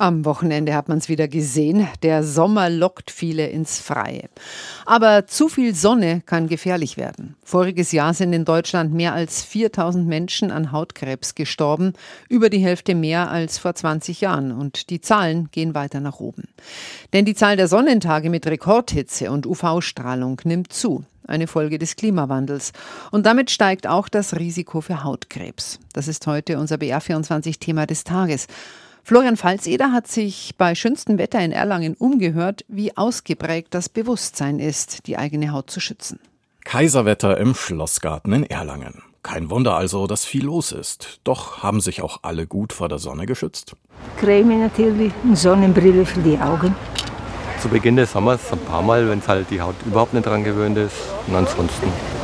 Am Wochenende hat man es wieder gesehen. Der Sommer lockt viele ins Freie. Aber zu viel Sonne kann gefährlich werden. Voriges Jahr sind in Deutschland mehr als 4000 Menschen an Hautkrebs gestorben, über die Hälfte mehr als vor 20 Jahren. Und die Zahlen gehen weiter nach oben. Denn die Zahl der Sonnentage mit Rekordhitze und UV-Strahlung nimmt zu eine Folge des Klimawandels. Und damit steigt auch das Risiko für Hautkrebs. Das ist heute unser BR24-Thema des Tages. Florian Falzeder hat sich bei schönstem Wetter in Erlangen umgehört, wie ausgeprägt das Bewusstsein ist, die eigene Haut zu schützen. Kaiserwetter im Schlossgarten in Erlangen. Kein Wunder also, dass viel los ist. Doch haben sich auch alle gut vor der Sonne geschützt? Creme natürlich, eine Sonnenbrille für die Augen. Zu Beginn des Sommers ein paar Mal, wenn es halt die Haut überhaupt nicht dran gewöhnt ist. Und ansonsten.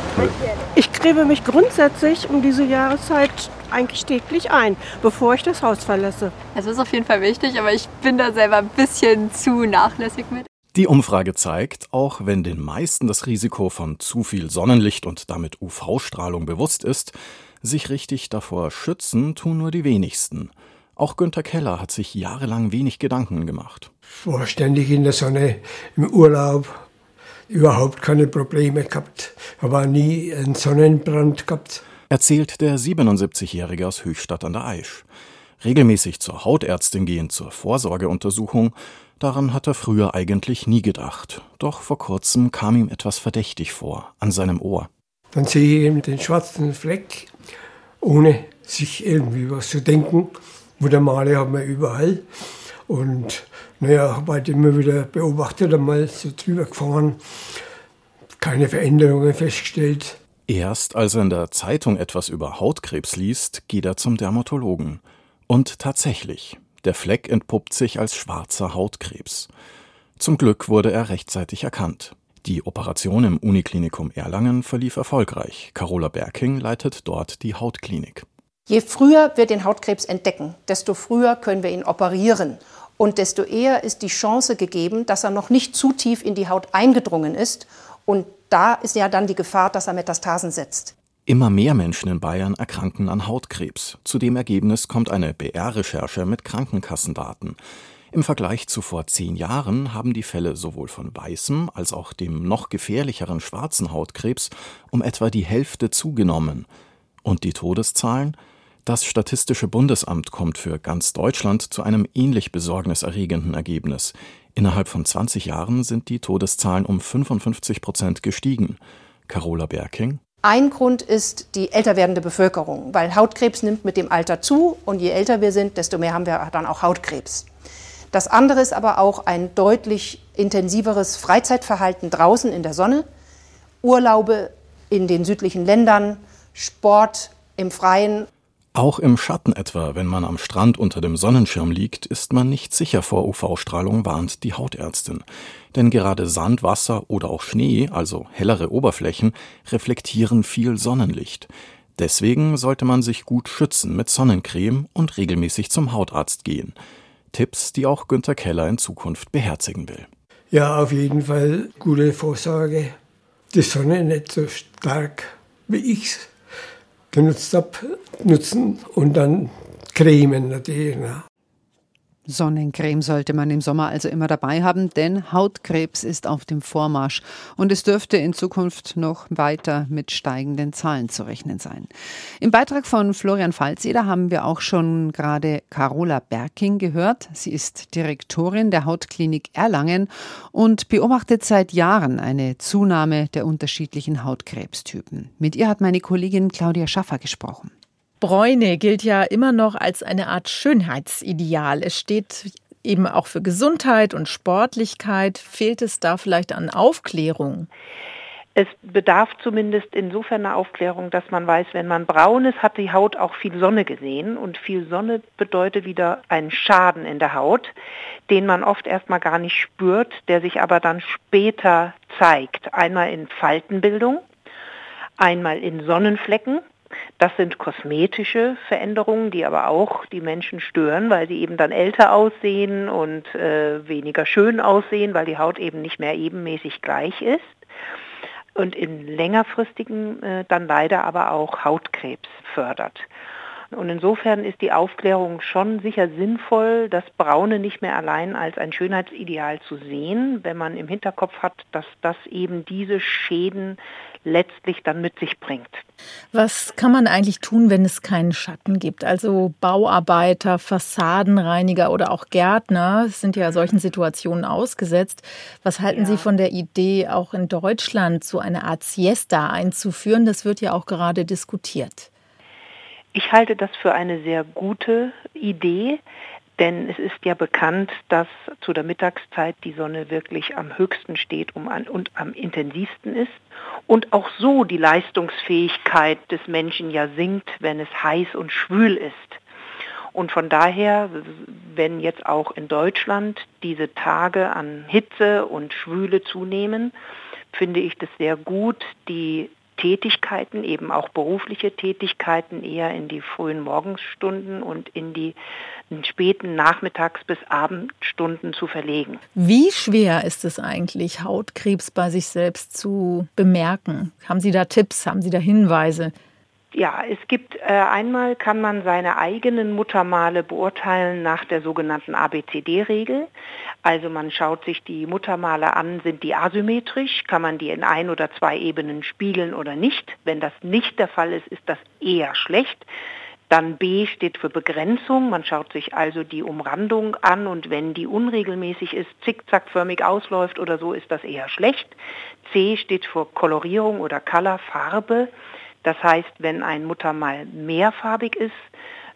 Ich creme mich grundsätzlich um diese Jahreszeit eigentlich täglich ein, bevor ich das Haus verlasse. Also ist auf jeden Fall wichtig, aber ich bin da selber ein bisschen zu nachlässig mit. Die Umfrage zeigt, auch wenn den meisten das Risiko von zu viel Sonnenlicht und damit UV-Strahlung bewusst ist, sich richtig davor schützen tun nur die wenigsten. Auch Günter Keller hat sich jahrelang wenig Gedanken gemacht. Ich war ständig in der Sonne, im Urlaub, überhaupt keine Probleme gehabt, habe nie einen Sonnenbrand gehabt erzählt der 77-Jährige aus Höchstadt an der Aisch. Regelmäßig zur Hautärztin gehen zur Vorsorgeuntersuchung, daran hat er früher eigentlich nie gedacht. Doch vor kurzem kam ihm etwas verdächtig vor, an seinem Ohr. Dann sehe ich eben den schwarzen Fleck, ohne sich irgendwie was zu denken. Muttermale haben wir überall. Und naja, habe halt immer wieder beobachtet, einmal so drüber gefahren, keine Veränderungen festgestellt. Erst als er in der Zeitung etwas über Hautkrebs liest, geht er zum Dermatologen. Und tatsächlich, der Fleck entpuppt sich als schwarzer Hautkrebs. Zum Glück wurde er rechtzeitig erkannt. Die Operation im Uniklinikum Erlangen verlief erfolgreich. Carola Berking leitet dort die Hautklinik. Je früher wir den Hautkrebs entdecken, desto früher können wir ihn operieren. Und desto eher ist die Chance gegeben, dass er noch nicht zu tief in die Haut eingedrungen ist und da ist ja dann die Gefahr, dass er Metastasen setzt. Immer mehr Menschen in Bayern erkranken an Hautkrebs. Zu dem Ergebnis kommt eine BR-Recherche mit Krankenkassendaten. Im Vergleich zu vor zehn Jahren haben die Fälle sowohl von weißem als auch dem noch gefährlicheren schwarzen Hautkrebs um etwa die Hälfte zugenommen. Und die Todeszahlen? Das Statistische Bundesamt kommt für ganz Deutschland zu einem ähnlich besorgniserregenden Ergebnis. Innerhalb von 20 Jahren sind die Todeszahlen um 55 Prozent gestiegen. Carola Berking. Ein Grund ist die älter werdende Bevölkerung, weil Hautkrebs nimmt mit dem Alter zu und je älter wir sind, desto mehr haben wir dann auch Hautkrebs. Das andere ist aber auch ein deutlich intensiveres Freizeitverhalten draußen in der Sonne, Urlaube in den südlichen Ländern, Sport im Freien auch im Schatten etwa, wenn man am Strand unter dem Sonnenschirm liegt, ist man nicht sicher vor UV-Strahlung, warnt die Hautärztin. Denn gerade Sand, Wasser oder auch Schnee, also hellere Oberflächen, reflektieren viel Sonnenlicht. Deswegen sollte man sich gut schützen mit Sonnencreme und regelmäßig zum Hautarzt gehen. Tipps, die auch Günter Keller in Zukunft beherzigen will. Ja, auf jeden Fall gute Vorsorge. Die Sonne nicht so stark wie ich's genutzt habe, nutzen und dann cremen natürlich. Ne? Sonnencreme sollte man im Sommer also immer dabei haben, denn Hautkrebs ist auf dem Vormarsch und es dürfte in Zukunft noch weiter mit steigenden Zahlen zu rechnen sein. Im Beitrag von Florian Falzeder haben wir auch schon gerade Carola Berking gehört. Sie ist Direktorin der Hautklinik Erlangen und beobachtet seit Jahren eine Zunahme der unterschiedlichen Hautkrebstypen. Mit ihr hat meine Kollegin Claudia Schaffer gesprochen. Bräune gilt ja immer noch als eine Art Schönheitsideal. Es steht eben auch für Gesundheit und Sportlichkeit. Fehlt es da vielleicht an Aufklärung? Es bedarf zumindest insofern einer Aufklärung, dass man weiß, wenn man braun ist, hat die Haut auch viel Sonne gesehen. Und viel Sonne bedeutet wieder einen Schaden in der Haut, den man oft erstmal gar nicht spürt, der sich aber dann später zeigt. Einmal in Faltenbildung, einmal in Sonnenflecken, Das sind kosmetische Veränderungen, die aber auch die Menschen stören, weil sie eben dann älter aussehen und äh, weniger schön aussehen, weil die Haut eben nicht mehr ebenmäßig gleich ist. Und in längerfristigen äh, dann leider aber auch Hautkrebs fördert. Und insofern ist die Aufklärung schon sicher sinnvoll, das Braune nicht mehr allein als ein Schönheitsideal zu sehen, wenn man im Hinterkopf hat, dass das eben diese Schäden letztlich dann mit sich bringt. Was kann man eigentlich tun, wenn es keinen Schatten gibt? Also Bauarbeiter, Fassadenreiniger oder auch Gärtner sind ja solchen Situationen ausgesetzt. Was halten ja. Sie von der Idee, auch in Deutschland so eine Art Siesta einzuführen? Das wird ja auch gerade diskutiert. Ich halte das für eine sehr gute Idee, denn es ist ja bekannt, dass zu der Mittagszeit die Sonne wirklich am höchsten steht und am intensivsten ist und auch so die Leistungsfähigkeit des Menschen ja sinkt, wenn es heiß und schwül ist. Und von daher, wenn jetzt auch in Deutschland diese Tage an Hitze und Schwüle zunehmen, finde ich das sehr gut, die Tätigkeiten, eben auch berufliche Tätigkeiten, eher in die frühen Morgenstunden und in die späten Nachmittags- bis Abendstunden zu verlegen. Wie schwer ist es eigentlich, Hautkrebs bei sich selbst zu bemerken? Haben Sie da Tipps, haben Sie da Hinweise? Ja, es gibt äh, einmal kann man seine eigenen Muttermale beurteilen nach der sogenannten ABCD-Regel. Also man schaut sich die Muttermale an, sind die asymmetrisch, kann man die in ein oder zwei Ebenen spiegeln oder nicht. Wenn das nicht der Fall ist, ist das eher schlecht. Dann B steht für Begrenzung. Man schaut sich also die Umrandung an und wenn die unregelmäßig ist, zickzackförmig ausläuft oder so, ist das eher schlecht. C steht für Kolorierung oder Color, Farbe. Das heißt, wenn ein Muttermal mehrfarbig ist,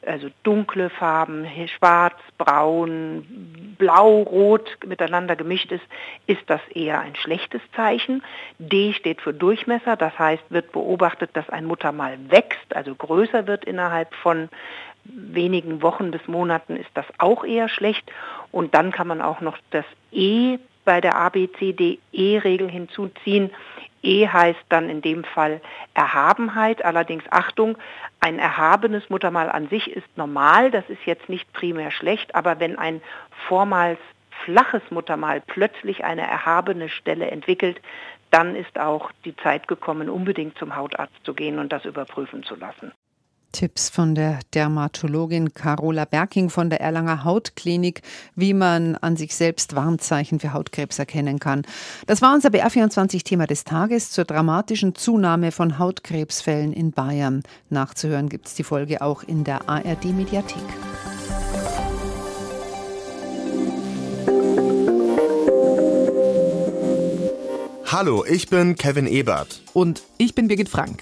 also dunkle Farben, schwarz, braun, blau, rot miteinander gemischt ist, ist das eher ein schlechtes Zeichen. D steht für Durchmesser, das heißt, wird beobachtet, dass ein Muttermal wächst, also größer wird innerhalb von wenigen Wochen bis Monaten, ist das auch eher schlecht. Und dann kann man auch noch das E bei der ABCDE-Regel hinzuziehen. E heißt dann in dem Fall Erhabenheit. Allerdings Achtung, ein erhabenes Muttermal an sich ist normal, das ist jetzt nicht primär schlecht, aber wenn ein vormals flaches Muttermal plötzlich eine erhabene Stelle entwickelt, dann ist auch die Zeit gekommen, unbedingt zum Hautarzt zu gehen und das überprüfen zu lassen. Tipps von der Dermatologin Carola Berking von der Erlanger Hautklinik, wie man an sich selbst Warnzeichen für Hautkrebs erkennen kann. Das war unser BR24-Thema des Tages zur dramatischen Zunahme von Hautkrebsfällen in Bayern. Nachzuhören gibt es die Folge auch in der ARD-Mediathek. Hallo, ich bin Kevin Ebert. Und ich bin Birgit Frank.